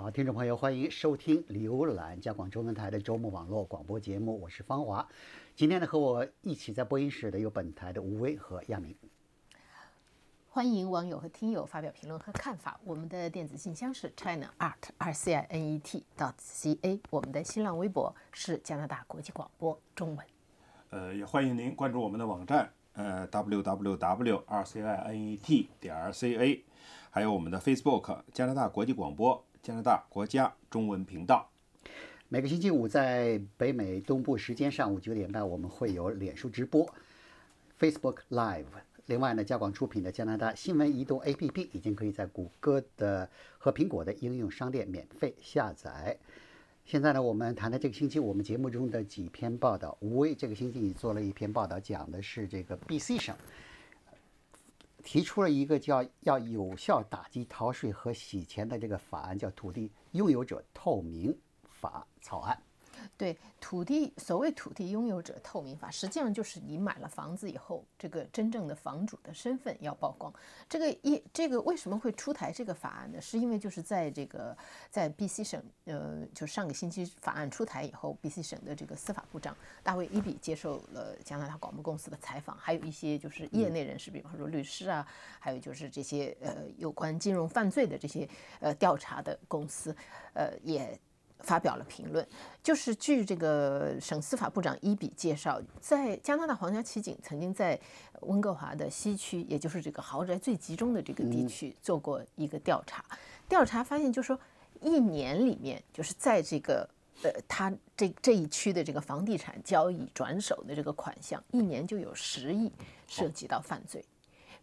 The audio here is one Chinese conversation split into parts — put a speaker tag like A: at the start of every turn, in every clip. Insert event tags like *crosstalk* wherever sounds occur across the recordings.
A: 好，听众朋友，欢迎收听、浏览加广中文台的周末网络广播节目，我是方华。今天呢，和我一起在播音室的有本台的吴威和亚明。
B: 欢迎网友和听友发表评论和看法。我们的电子信箱是 china art r c i n e t dot c a。我们的新浪微博是加拿大国际广播中文。
C: 呃，也欢迎您关注我们的网站，呃，w w w r c i n e t 点 c a，还有我们的 Facebook 加拿大国际广播加拿大国家中文频道。
A: 每个星期五在北美东部时间上午九点半，我们会有脸书直播，Facebook Live。另外呢，加广出品的加拿大新闻移动 APP 已经可以在谷歌的和苹果的应用商店免费下载。现在呢，我们谈谈这个星期我们节目中的几篇报道。吴威这个星期你做了一篇报道，讲的是这个 BC 省提出了一个叫要有效打击逃税和洗钱的这个法案，叫土地拥有者透明法草案。
B: 对土地，所谓土地拥有者透明法，实际上就是你买了房子以后，这个真正的房主的身份要曝光。这个一，这个为什么会出台这个法案呢？是因为就是在这个在 BC 省，呃，就上个星期法案出台以后，BC 省的这个司法部长大卫伊比接受了加拿大广播公司的采访，还有一些就是业内人士，比方说律师啊，还有就是这些呃有关金融犯罪的这些呃调查的公司，呃也。发表了评论，就是据这个省司法部长伊比介绍，在加拿大皇家骑警曾经在温哥华的西区，也就是这个豪宅最集中的这个地区做过一个调查，调查发现，就说一年里面，就是在这个呃他这这一区的这个房地产交易转手的这个款项，一年就有十亿涉及到犯罪，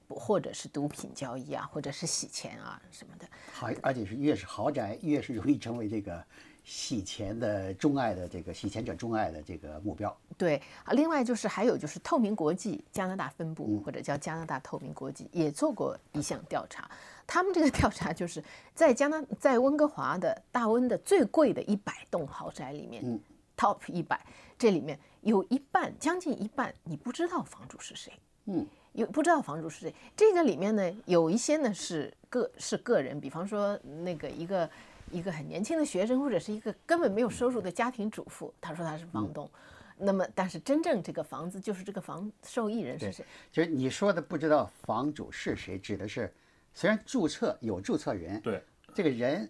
B: 不或者是毒品交易啊，或者是洗钱啊什么的。
A: 好，而且是越是豪宅，越是容易成为这个。洗钱的钟爱的这个洗钱者钟爱的这个目标，
B: 对啊。另外就是还有就是透明国际加拿大分部或者叫加拿大透明国际也做过一项调查，他们这个调查就是在加拿在温哥华的大温的最贵的一百栋豪宅里面，top 一百这里面有一半将近一半你不知道房主是谁，
A: 嗯，
B: 有不知道房主是谁。这个里面呢有一些呢是个是个人，比方说那个一个。一个很年轻的学生，或者是一个根本没有收入的家庭主妇，他说他是房东。那么，但是真正这个房子就是这个房受益人是谁？
A: 就是你说的不知道房主是谁，指的是虽然注册有注册人，
C: 对
A: 这个人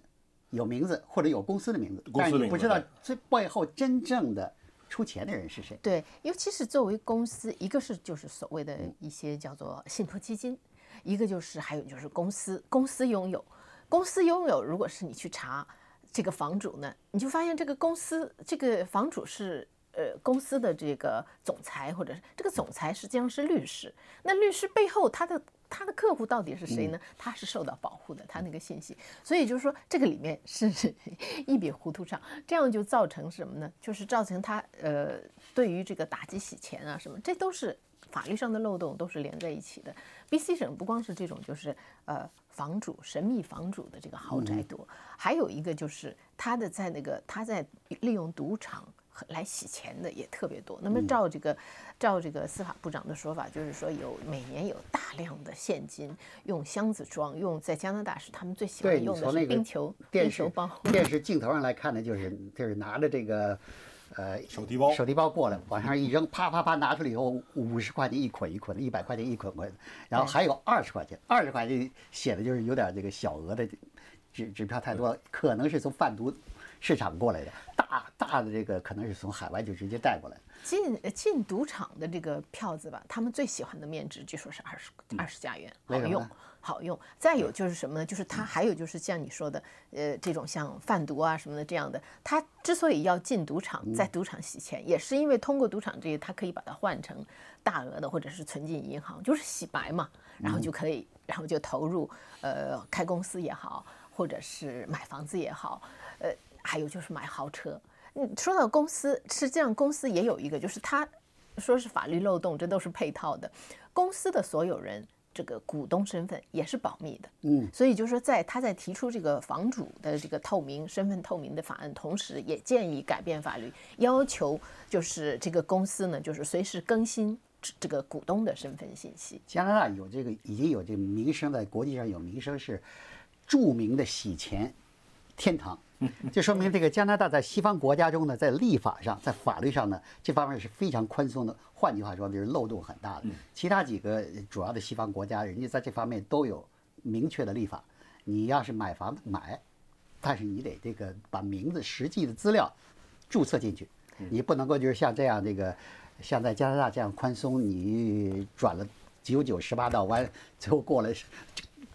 A: 有名字或者有公司的名字，
C: 但
A: 是你不知道这背后真正的出钱的人是谁。
B: 对，尤其是作为公司，一个是就是所谓的一些叫做信托基金，一个就是还有就是公司，公司拥有。公司拥有，如果是你去查这个房主呢，你就发现这个公司这个房主是呃公司的这个总裁，或者是这个总裁实际上是律师。那律师背后他的他的客户到底是谁呢？他是受到保护的，他那个信息。所以就是说这个里面是 *laughs* 一笔糊涂账，这样就造成什么呢？就是造成他呃对于这个打击洗钱啊什么，这都是。法律上的漏洞都是连在一起的。B.C 省不光是这种，就是呃房主神秘房主的这个豪宅多，还有一个就是他的在那个他在利用赌场来洗钱的也特别多。那么照这个照这个司法部长的说法，就是说有每年有大量的现金用箱子装，用在加拿大是他们最喜欢用的是冰球
A: 电
B: 球包。
A: 电视镜头上来看的，就是就是拿着这个。呃，
C: 手提包，
A: 手提包过来，往上一扔，啪啪啪拿出来以后，五十块钱一捆一捆的，一百块钱一捆捆，然后还有二十块钱，二十块钱写的就是有点这个小额的纸纸票太多，可能是从贩毒市场过来的，大大的这个可能是从海外就直接带过来的。
B: 进进赌场的这个票子吧，他们最喜欢的面值据说是二十二十加元，好用好用。再有就是什么呢？就是他还有就是像你说的，呃，这种像贩毒啊什么的这样的，他之所以要进赌场，在赌场洗钱，也是因为通过赌场这些，他可以把它换成大额的或者是存进银行，就是洗白嘛，然后就可以，然后就投入呃开公司也好，或者是买房子也好，呃，还有就是买豪车。嗯，说到公司，实际上公司也有一个，就是他说是法律漏洞，这都是配套的。公司的所有人这个股东身份也是保密的，
A: 嗯，
B: 所以就是说，在他在提出这个房主的这个透明身份透明的法案，同时也建议改变法律，要求就是这个公司呢，就是随时更新这个股东的身份信息。
A: 加拿大有这个已经有这个名声，在国际上有名声是著名的洗钱。天堂。*laughs* 就说明这个加拿大在西方国家中呢，在立法上、在法律上呢，这方面是非常宽松的。换句话说，就是漏洞很大的。其他几个主要的西方国家，人家在这方面都有明确的立法。你要是买房子买，但是你得这个把名字实际的资料注册进去，你不能够就是像这样这个像在加拿大这样宽松，你转了九九十八道弯，最后过了。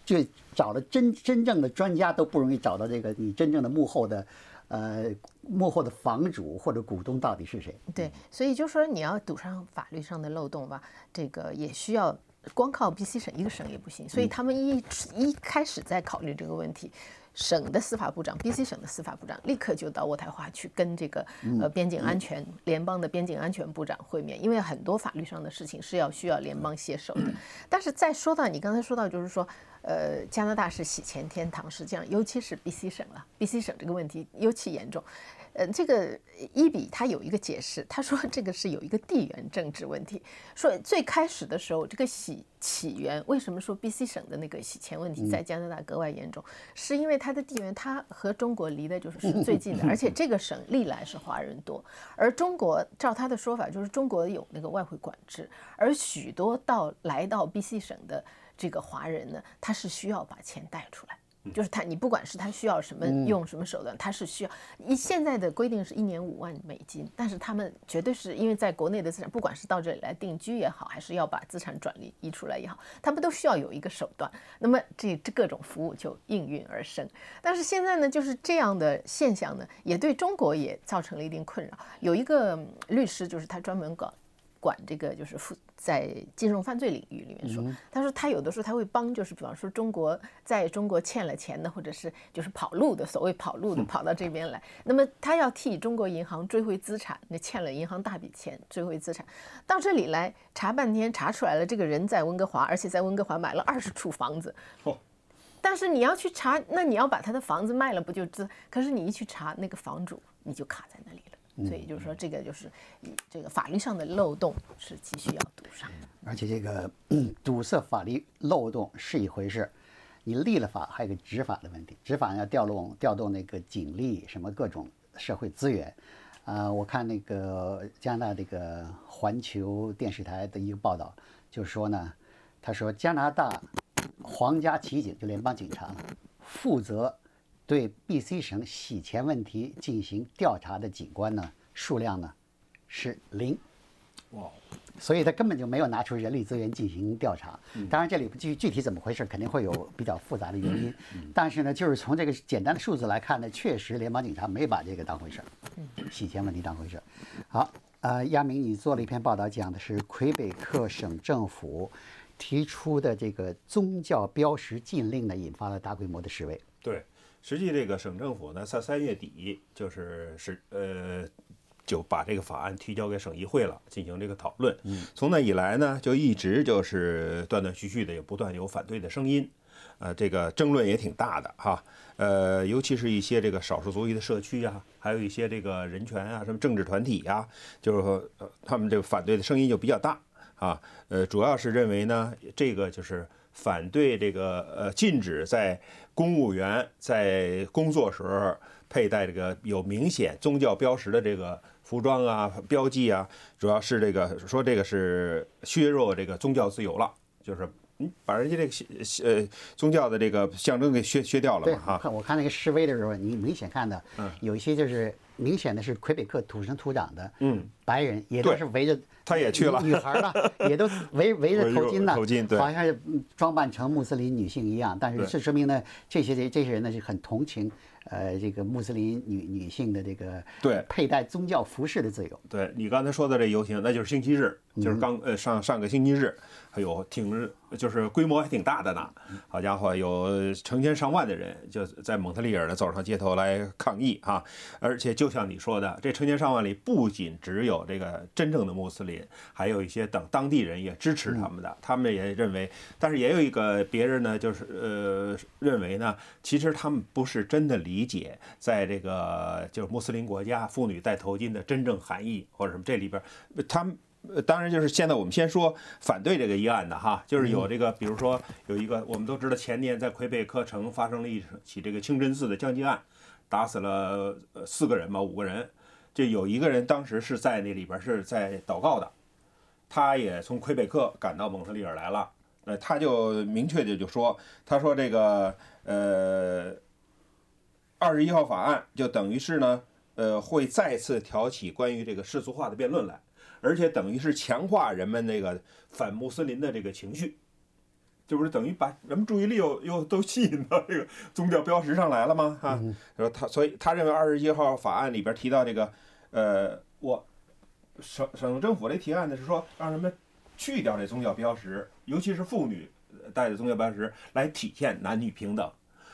A: 就找了真真正的专家都不容易找到这个你真正的幕后的，呃，幕后的房主或者股东到底是谁？
B: 对，所以就说你要堵上法律上的漏洞吧，这个也需要光靠 B C 省一个省也不行，所以他们一一开始在考虑这个问题。省的司法部长，B.C 省的司法部长立刻就到渥太华去跟这个呃边境安全联邦的边境安全部长会面，因为很多法律上的事情是要需要联邦携手的。但是再说到你刚才说到，就是说，呃，加拿大是洗钱天堂，实际上，尤其是 B.C 省了，B.C 省这个问题尤其严重。呃，这个伊比他有一个解释，他说这个是有一个地缘政治问题。说最开始的时候，这个洗起源为什么说 B.C 省的那个洗钱问题在加拿大格外严重，是因为它的地缘它和中国离的就是 *laughs* 是最近的，而且这个省历来是华人多，而中国照他的说法就是中国有那个外汇管制，而许多到来到 B.C 省的这个华人呢，他是需要把钱带出来。就是他，你不管是他需要什么用什么手段，他是需要。一现在的规定是一年五万美金，但是他们绝对是因为在国内的资产，不管是到这里来定居也好，还是要把资产转移移出来也好，他们都需要有一个手段。那么这这各种服务就应运而生。但是现在呢，就是这样的现象呢，也对中国也造成了一定困扰。有一个律师，就是他专门搞。管这个就是负在金融犯罪领域里面说，他说他有的时候他会帮，就是比方说中国在中国欠了钱的，或者是就是跑路的，所谓跑路的跑到这边来，那么他要替中国银行追回资产，那欠了银行大笔钱追回资产，到这里来查半天，查出来了这个人在温哥华，而且在温哥华买了二十处房子，*laughs* 但是你要去查，那你要把他的房子卖了不就知？可是你一去查那个房主，你就卡在那里了。所以就是说，这个就是这个法律上的漏洞是急需要堵上。
A: 而且这个堵塞法律漏洞是一回事，你立了法还有个执法的问题，执法要调动调动那个警力什么各种社会资源。啊，我看那个加拿大这个环球电视台的一个报道，就是说呢，他说加拿大皇家骑警就联邦警察负责。对 B.C 省洗钱问题进行调查的警官呢，数量呢是零，哇，所以他根本就没有拿出人力资源进行调查。当然，这里具具体怎么回事，肯定会有比较复杂的原因。但是呢，就是从这个简单的数字来看呢，确实联邦警察没把这个当回事儿，洗钱问题当回事儿。好，呃，亚明，你做了一篇报道，讲的是魁北克省政府提出的这个宗教标识禁令呢，引发了大规模的示威。
C: 对。实际这个省政府呢，在三月底就是是呃，就把这个法案提交给省议会了，进行这个讨论。从那以来呢，就一直就是断断续续的，也不断有反对的声音，呃，这个争论也挺大的哈。呃，尤其是一些这个少数族裔的社区啊，还有一些这个人权啊，什么政治团体呀，就是说他们这个反对的声音就比较大啊。呃，主要是认为呢，这个就是反对这个呃，禁止在公务员在工作时候佩戴这个有明显宗教标识的这个服装啊、标记啊，主要是这个说这个是削弱这个宗教自由了，就是嗯把人家这个呃宗教的这个象征给削削掉了嘛哈。
A: 看我看那个示威的时候，你明显看到，有一些就是明显的是魁北克土生土长的嗯白人，也都是围着。
C: 他也去了，
A: 女孩呢 *laughs* 也都围围着头巾呢，
C: 头巾对，
A: 好像是装扮成穆斯林女性一样。但是这说明呢，这些这这些人呢是很同情，呃，这个穆斯林女女性的这个
C: 对
A: 佩戴宗教服饰的自由。
C: 对你刚才说的这游行，那就是星期日，就是刚呃上上个星期日，还有挺就是规模还挺大的呢。好家伙，有成千上万的人就在蒙特利尔呢走上街头来抗议啊！而且就像你说的，这成千上万里不仅只有这个真正的穆斯林。还有一些等当地人也支持他们的，他们也认为，但是也有一个别人呢，就是呃认为呢，其实他们不是真的理解，在这个就是穆斯林国家妇女戴头巾的真正含义或者什么这里边，他们当然就是现在我们先说反对这个议案的哈，就是有这个，比如说有一个我们都知道前年在魁北克城发生了一起这个清真寺的枪击案。打死了呃四个人吧，五个人。就有一个人当时是在那里边是在祷告的，他也从魁北克赶到蒙特利尔来了。呃，他就明确的就说，他说这个呃二十一号法案就等于是呢，呃会再次挑起关于这个世俗化的辩论来，而且等于是强化人们那个反穆斯林的这个情绪。这不是等于把人们注意力又又都吸引到这个宗教标识上来了吗？哈，说他，所以他认为二十一号法案里边提到这个，呃，我省省政府的提案呢是说让人们去掉这宗教标识，尤其是妇女带的宗教标识来体现男女平等。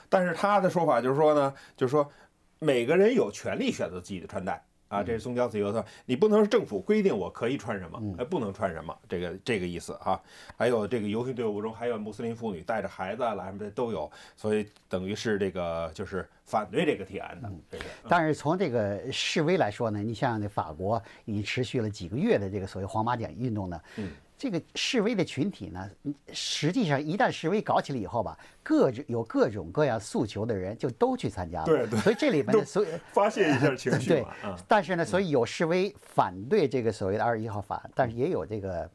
C: 但是他的说法就是说呢，就是说每个人有权利选择自己的穿戴。啊，这是宗教自由的，你不能是政府规定我可以穿什么，还不能穿什么，这个这个意思啊。还有这个游行队伍中还有穆斯林妇女带着孩子来什么的都有，所以等于是这个就是反对这个提案的。这个，
A: 但是从这个示威来说呢，你像那法国已经持续了几个月的这个所谓黄马甲运动呢，
C: 嗯。
A: 这个示威的群体呢，实际上一旦示威搞起来以后吧，各种有各种各样诉求的人就都去参加了。
C: 对对。
A: 所以这里面呢，所以
C: 发泄一下情绪 *laughs*
A: 对。但是呢，所以有示威反对这个所谓的二十一号法案，但是也有这个，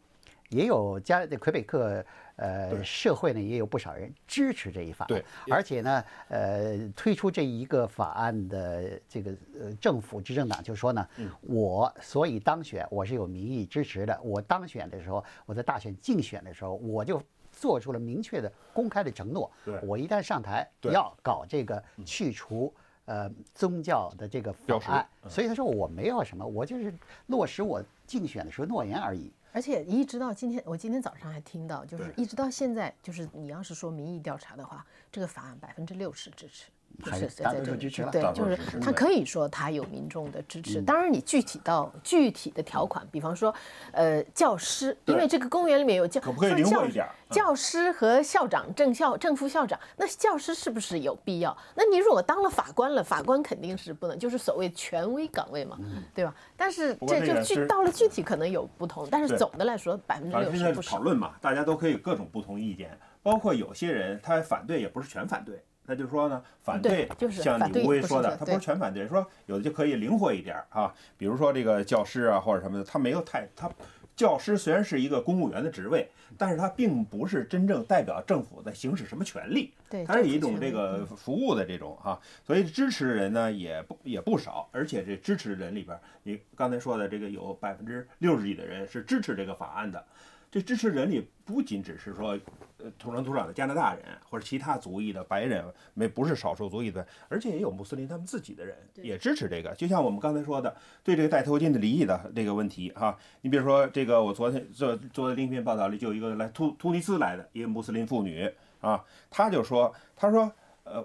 A: 也有加魁北克。呃，社会呢也有不少人支持这一法，
C: 对，
A: 而且呢，呃，推出这一个法案的这个呃政府执政党就说呢，我所以当选，我是有民意支持的。我当选的时候，我在大选竞选的时候，我就做出了明确的、公开的承诺，我一旦上台要搞这个去除呃宗教的这个法案，所以他说我没有什么，我就是落实我竞选的时候诺言而已。
B: 而且一直到今天，我今天早上还听到，就是一直到现在，就是你要是说民意调查的话，这个法案百分之六十支持。
A: 还是大多数支持了，
B: 对，就是他可以说他有民众的支持。当然，你具体到具体的条款，比方说，呃，教师，因为这个公园里面有教，
C: 可不可以灵活一点？
B: 教师和校长、正校、正副校长，那教师是不是有必要？那你如果当了法官了，法官肯定是不能，就是所谓权威岗位嘛，对吧？但是这就具到了具体可能有不同，但是总的来说百分之六十不
C: 讨论嘛，大家都可以各种不同意见，包括有些人他反对也不是全反对。那就说呢，反对像李无为说的，他不是全反对，说有的就可以灵活一点啊，比如说这个教师啊或者什么的，他没有太他教师虽然是一个公务员的职位，但是他并不是真正代表政府在行使什么权利，对他是一种这个服务的这种哈，所以支持的人呢也不也不少，而且这支持的人里边，你刚才说的这个有百分之六十几的人是支持这个法案的。这支持人里不仅只是说，呃，土生土长的加拿大人或者其他族裔的白人，没不是少数族裔的，而且也有穆斯林他们自己的人也支持这个。就像我们刚才说的，对这个戴头巾的离异的这个问题哈，你比如说这个，我昨天做做的另一篇报道里就有一个来突突尼斯来的一个穆斯林妇女啊，她就说，她说，呃，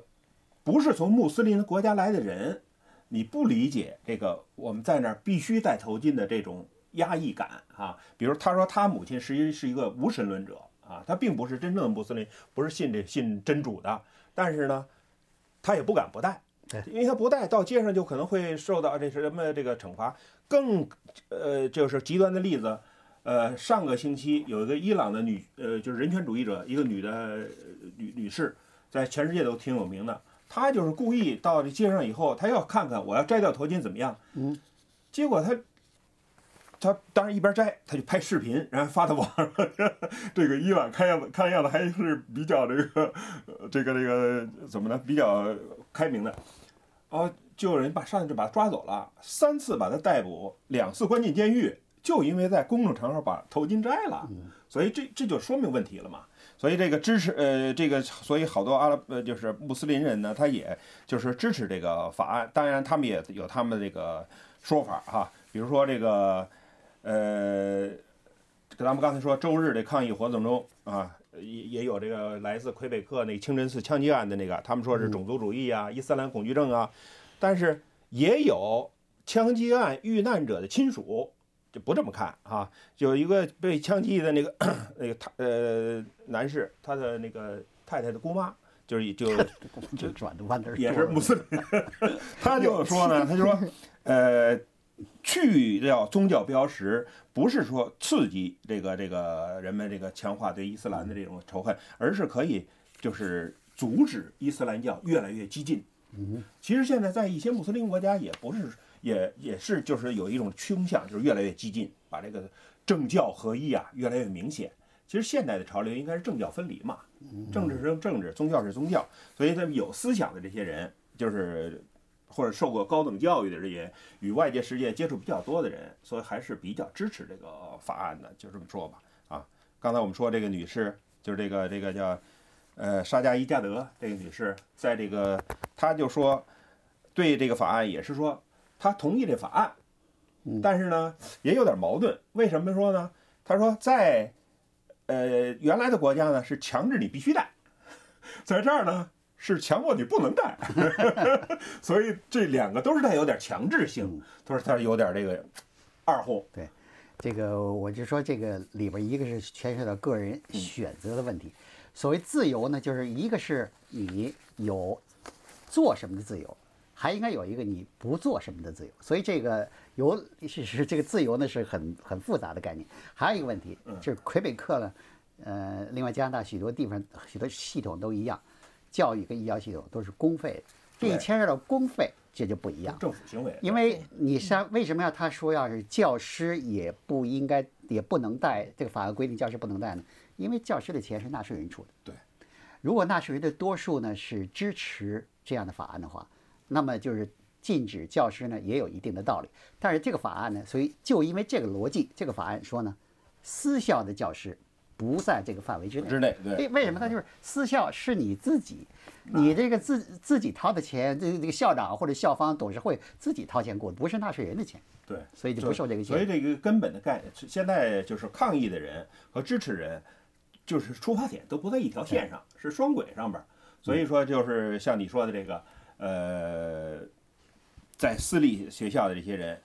C: 不是从穆斯林国家来的人，你不理解这个我们在那儿必须戴头巾的这种。压抑感啊，比如他说他母亲实际是一个无神论者啊，他并不是真正的穆斯林，不是信这信真主的，但是呢，他也不敢不戴，因为他不戴到街上就可能会受到这是什么这个惩罚。更呃就是极端的例子，呃上个星期有一个伊朗的女呃就是人权主义者，一个女的女女士，在全世界都挺有名的，她就是故意到这街上以后，她要看看我要摘掉头巾怎么样，
A: 嗯，
C: 结果她。他当然一边摘，他就拍视频，然后发到网上。这个伊朗看样子，看样子还是比较这个，这个这个怎么呢？比较开明的。哦，就有人把上去就把他抓走了，三次把他逮捕，两次关进监狱，就因为在公众场合把头巾摘了。所以这这就说明问题了嘛。所以这个支持呃这个，所以好多阿拉呃就是穆斯林人呢，他也就是支持这个法案。当然他们也有他们这个说法哈，比如说这个。呃，咱们刚才说周日的抗议活动中啊，也也有这个来自魁北克那清真寺枪击案的那个，他们说是种族主义啊、伊斯兰恐惧症啊，但是也有枪击案遇难者的亲属就不这么看啊，有一个被枪击的那个 *clears throat* 那个他呃男士，他的那个太太的姑妈，就是就
A: 就转的弯
C: 也是穆斯林，*laughs* 他就说呢，他就说呃。去掉宗教标识，不是说刺激这个这个人们这个强化对伊斯兰的这种仇恨，而是可以就是阻止伊斯兰教越来越激进。嗯，其实现在在一些穆斯林国家也不是，也也是就是有一种倾向，就是越来越激进，把这个政教合一啊越来越明显。其实现代的潮流应该是政教分离嘛，政治是政治，宗教是宗教，所以他们有思想的这些人，就是或者受过高等教育的这些与外界世界接触比较多的人，所以还是比较支持这个法案的，就这么说吧。啊，刚才我们说这个女士，就是这个这个叫。呃，沙加伊加德这个女士，在这个，她就说，对这个法案也是说，她同意这法案，但是呢，也有点矛盾。为什么说呢？她说，在呃原来的国家呢，是强制你必须带，*laughs* 在这儿呢，是强迫你不能带，*laughs* 所以这两个都是带有点强制性。她说，她有点这个二货。
A: 对，这个我就说，这个里边一个是牵涉到个人选择的问题。所谓自由呢，就是一个是你有做什么的自由，还应该有一个你不做什么的自由。所以这个有 *laughs* 是是这个自由呢是很很复杂的概念。还有一个问题就是魁北克呢，呃，另外加拿大许多地方许多系统都一样，教育跟医疗系统都是公费的，这一牵涉到公费，这就不一样。
C: 政府行为，
A: 因为你像为什么要他说要是教师也不应该也不能带这个法案规定教师不能带呢？因为教师的钱是纳税人出的，
C: 对。
A: 如果纳税人的多数呢是支持这样的法案的话，那么就是禁止教师呢也有一定的道理。但是这个法案呢，所以就因为这个逻辑，这个法案说呢，私校的教师不在这个范围之内。
C: 之内，对。
A: 为为什么？他就是私校是你自己，你这个自自己掏的钱，这这个校长或者校方董事会自己掏钱过的，不是纳税人的钱。
C: 对。
A: 所以就不受这个。
C: 所以这个根本的概念，现在就是抗议的人和支持人。就是出发点都不在一条线上，是双轨上边，所以说就是像你说的这个，呃，在私立学校的这些人，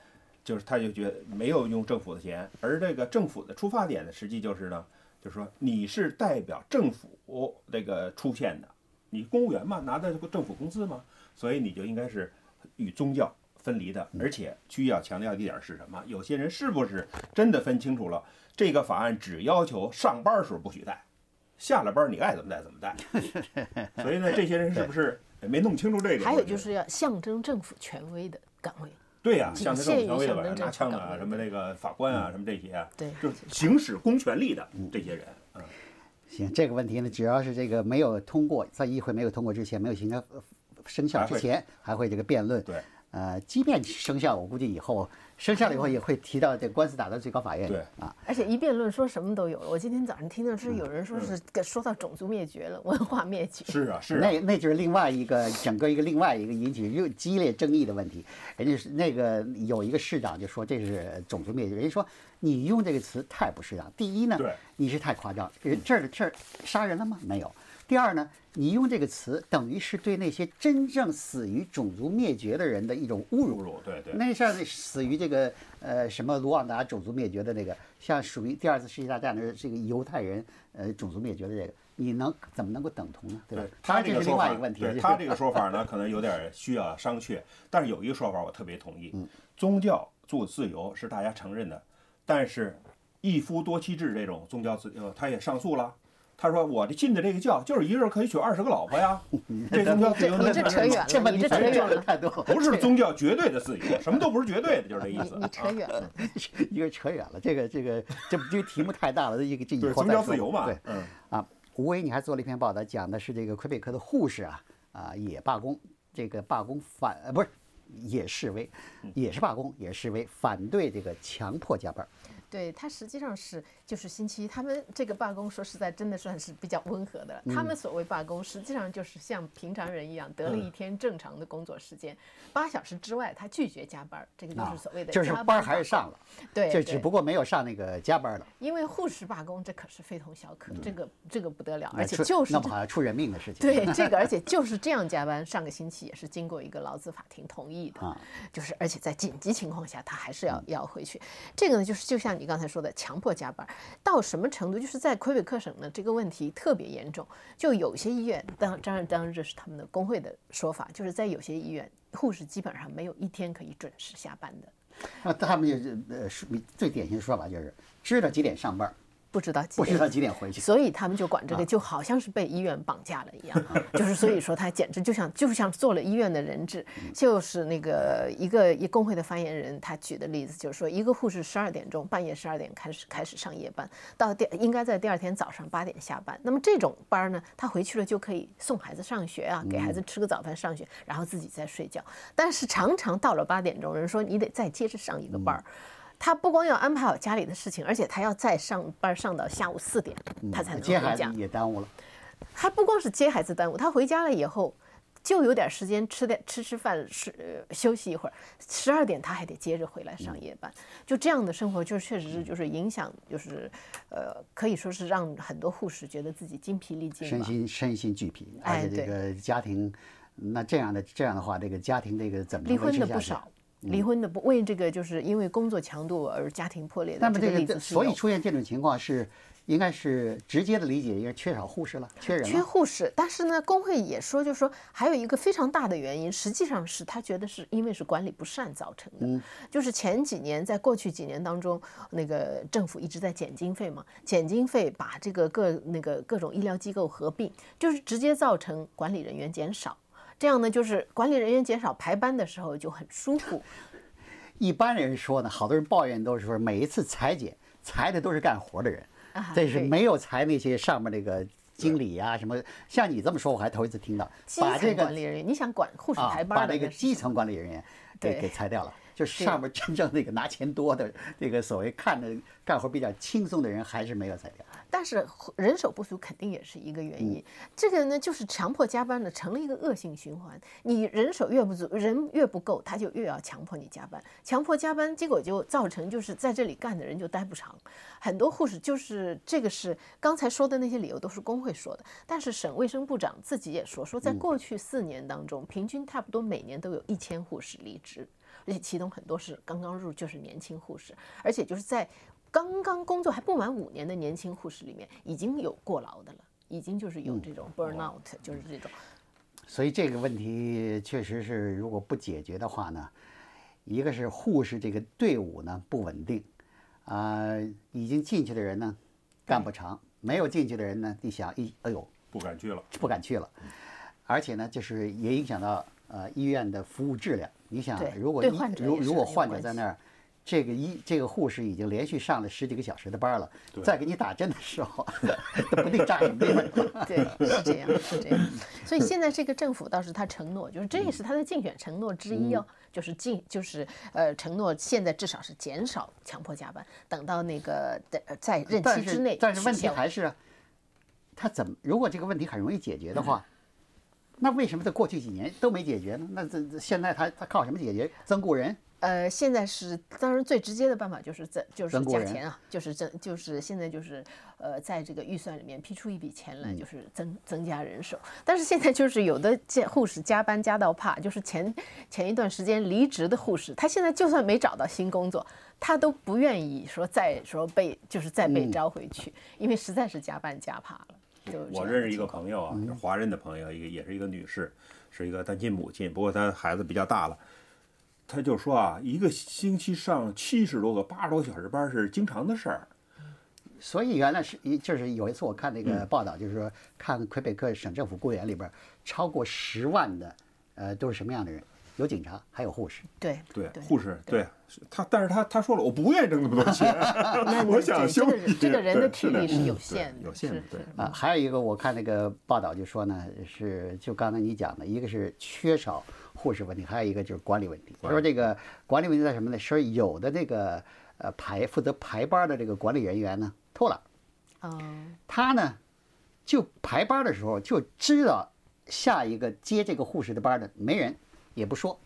C: 就是他就觉得没有用政府的钱，而这个政府的出发点呢，实际就是呢，就是说你是代表政府这个出现的，你公务员嘛，拿的政府工资嘛，所以你就应该是与宗教分离的，而且需要强调一点是什么？有些人是不是真的分清楚了？这个法案只要求上班时候不许带，下了班你爱怎么带怎么带。*laughs* 所以呢，这些人是不是没弄清楚这个？
B: 还有就是要象征政府权威的岗位。
C: 对呀，啊，像这种权威的拿枪啊，什么那个法官啊，什么这些啊，
B: 对，
C: 就行使公权力的这些人。嗯，
A: 行，这个问题呢，只要是这个没有通过，在议会没有通过之前，没有形成生效之前，还会这个辩论。
C: 对，
A: 呃，即便生效，我估计以后。生效了以后也会提到这官司打到最高法院。
C: 对
A: 啊，
B: 而且一辩论说什么都有了。我今天早上听到是有人说是说到种族灭绝了，文化灭绝。*laughs*
C: 是啊，是。
A: 那那就是另外一个整个一个另外一个引起又激烈争议的问题。人家是那个有一个市长就说这是种族灭绝，人家说你用这个词太不适当。第一呢，你是太夸张，这儿这儿杀人了吗？没有。第二呢，你用这个词等于是对那些真正死于种族灭绝的人的一种侮辱。
C: 对对。
A: 那像死于这个呃什么卢旺达种族灭绝的那个，像属于第二次世界大战的这个犹太人呃种族灭绝的这个，你能怎么能够等同呢？对吧？
C: 他
A: 这是另外一个问题。
C: 他这个说法呢，可能有点需要商榷。但是有一个说法我特别同意，宗教做自由是大家承认的，但是一夫多妻制这种宗教自由，他也上诉了。他说：“我这进的这个教，就是一个人可以娶二十个老婆呀。*laughs* 这宗教自由，
B: 这扯远了，
A: 这
B: 你这扯远了
A: 太多。
C: 不是宗教绝对的自由，什么都不是绝对的，就是这意思。
B: 你扯远了，*laughs*
A: 一个扯远了。这个这个这这个题目太大了，这个这以后
C: 宗教自由嘛。
A: 对，嗯啊，吴威，你还做了一篇报道，讲的是这个魁北克的护士啊啊也罢工，这个罢工反呃不是也示威，也是罢工也示威，反对这个强迫加班。”
B: 对他实际上是就是星期一，他们这个罢工说实在真的算是比较温和的了。他们所谓罢工，实际上就是像平常人一样得了一天正常的工作时间，八小时之外他拒绝加班，这个就是所谓的
A: 就是班还是上了，
B: 对，
A: 就只不过没有上那个加班了。
B: 因为护士罢工这可是非同小可，这个这个不得了，而且就是
A: 那么好像出人命的事情。*laughs*
B: 对这个，而且就是这样加班，上个星期也是经过一个劳资法庭同意的，就是而且在紧急情况下他还是要要回去。这个呢，就是就像你刚才说的，强迫加班到什么程度？就是在魁北克省呢，这个问题特别严重。就有些医院，当当然当然这是他们的工会的说法，就是在有些医院，护士基本上没有一天可以准时下班的。
A: 那他们就是呃，最典型的说法就是知道几点上班，
B: 不知道几
A: 不知道
B: 点。
A: 几点回去。
B: 所以他们就管这
A: 啊
B: 个就好像是被医院绑架了一样，*laughs* 就是所以说他简直就像就像做了医院的人质。
A: 嗯
B: 就是那个一个一工会的发言人，他举的例子就是说，一个护士十二点钟半夜十二点开始开始上夜班，到第应该在第二天早上八点下班。那么这种班儿呢，他回去了就可以送孩子上学啊，给孩子
A: 嗯
B: 吃个早饭上学，然后自己再睡觉。但是常常到了八点钟，人说你得再接着上一个班儿。他不光要安排好家里的事情，而且他要再上班上到下午四点，他才能回家
A: 接孩子。也耽误了。
B: 他不光是接孩子耽误，他回家了以后就有点时间吃点吃吃饭，是、呃、休息一会儿。十二点他还得接着回来上夜班，就这样的生活，就确实是就是影响，就是呃，可以说是让很多护士觉得自己精疲力尽
A: 身。心身心俱疲，而
B: 哎
A: 且这个家庭，那这样的这样的话，这个家庭这个怎么能
B: 离婚的不少，离婚的不为这个就是因为工作强度而家庭破裂的
A: 那么
B: 这个
A: 这个所以出现这种情况是，应该是直接的理解，应该缺少护士了，缺人了。
B: 缺护士，但是呢，工会也说，就是说还有一个非常大的原因，实际上是他觉得是因为是管理不善造成的。就是前几年，在过去几年当中，那个政府一直在减经费嘛，减经费把这个各那个各种医疗机构合并，就是直接造成管理人员减少。这样呢，就是管理人员减少，排班的时候就很舒服。*laughs*
A: 一般人说呢，好多人抱怨都是说，每一次裁减裁的都是干活的人，
B: 啊
A: 这是没有裁那些上面那个经理呀、什么。像你这么说，我还头一次听到，
B: 基
A: 把这个
B: 层管理人员，你想管护士
A: 啊
B: 排，班
A: 把
B: 那
A: 个基层管理人员给给裁掉了，就是上面真正那个拿钱多的这个所谓看着干活比较轻松的人，还是没有裁掉。
B: 但是人手不足肯定也是一个原因。这个呢，就是强迫加班呢，成了一个恶性循环。你人手越不足，人越不够，他就越要强迫你加班，强迫加班，结果就造成就是在这里干的人就待不长。很多护士就是这个是刚才说的那些理由都是工会说的，但是省卫生部长自己也说，说在过去四年当中，平均差不多每年都有一千护士离职。而且其中很多是刚刚入，就是年轻护士，而且就是在刚刚工作还不满五年的年轻护士里面，已经有过劳的了，已经就是有这种 burnout，、就是这种。
A: 所以这个问题确实是，如果不解决的话呢，一个是护士这个队伍呢不稳定，啊、已经进去的人呢干不长，没有进去的人呢，一想一哎呦
C: 不敢去了。
A: 不敢去了，而且呢，就是也影响到呃医院的服务质量。你想，如果
B: 对患者
A: 如如果患者在那儿，这个医这个护士已经连续上了十几个小时的班了，再给你打针的时候，*laughs* 都不定扎什么地方了。*laughs*
B: 对，是这样，是这样。所以现在这个政府倒是他承诺，就是这也是他的竞选承诺之一哦，就是竞就是呃承诺现在至少是减少强迫加班，等到那个的呃在任期之内
A: 但是问题还是啊，他怎么？如果这个问题很容易解决的话，那为什么在过去几年都没解决呢？那这这现在他他靠什么解决？增雇人？
B: 呃，现在是当然最直接的办法就是增就是加钱啊，就是增就是现在就是呃在这个预算里面批出一笔钱
A: 嗯
B: 来，就是增增加人手。但是现在就是有的加护士加班加到怕，就是前前一段时间离职的护士，他现在就算没找到新工作，他都不愿意说再说被就是再被
A: 嗯
B: 招回去，因为实在是加班加怕了。
C: 我认识一个朋友啊，是华人的朋友，一个也是一个女士，是一个单亲母亲，不过她孩子比较大了。她就说啊，一个星期上七十多个、八十多个小时班是经常的事儿。
A: 所以原来是一就是有一次我看那
B: 嗯
A: 个报道，就是说看魁北克省政府雇员里边儿超过十万的，呃，都是什么样的人？有警察，还有护士。
B: 对
C: 对，护士对他，但是他他说了，我不愿意挣那么多钱，*laughs*
B: 那
C: 我想休
B: 这个
C: 息。
B: 这个人的体力是有限的，
C: 有限的对
A: 啊，还有一个我看那个报道就说呢，是就刚才你讲的，一个是缺少护士问题，还有一个就是管理问题。他说这个管理问题在什么呢？说有的这个呃排负责排班的这个管理人员呢偷懒，
B: 哦。
A: 他呢就排班的时候就知道下一个接这个护士的班的没人，也不说，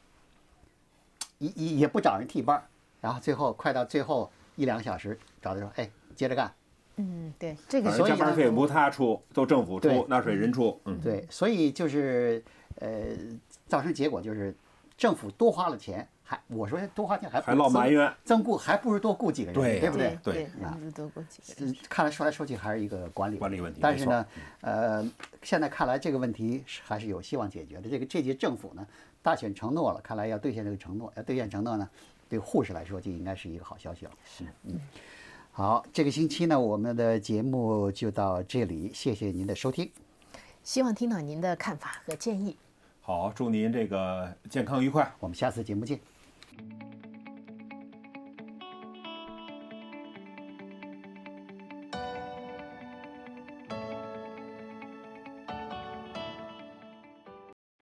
A: 也也也不找人替班，然后最后快到最后一两个小时找他说，哎，接着干。
B: 嗯，对，这个
C: 反
A: 所以呢
C: 正加班费不他出，都政府出，纳税人出。嗯，
A: 对，所以就是呃，造成结果就是政府多花了钱，还我说多花钱还不
C: 还落埋怨，
A: 增雇还不如多雇几个人，
C: 对
A: 对不对？
C: 对
B: 多雇几个人
A: 嗯看来说来说去还是一个管理
C: 管理问题
A: 但是呢，呃，现在看来这个问题是还是有希望解决的。这个这届政府呢，大选承诺了，看来要兑现这个承诺，要兑现承诺呢，对护士来说就应该是一个好消息了。是，嗯。好，这个星期呢，我们的节目就到这里，谢谢您的收听。
B: 希望听到您的看法和建议。
C: 好，祝您这个健康愉快。
A: 我们下次节目见。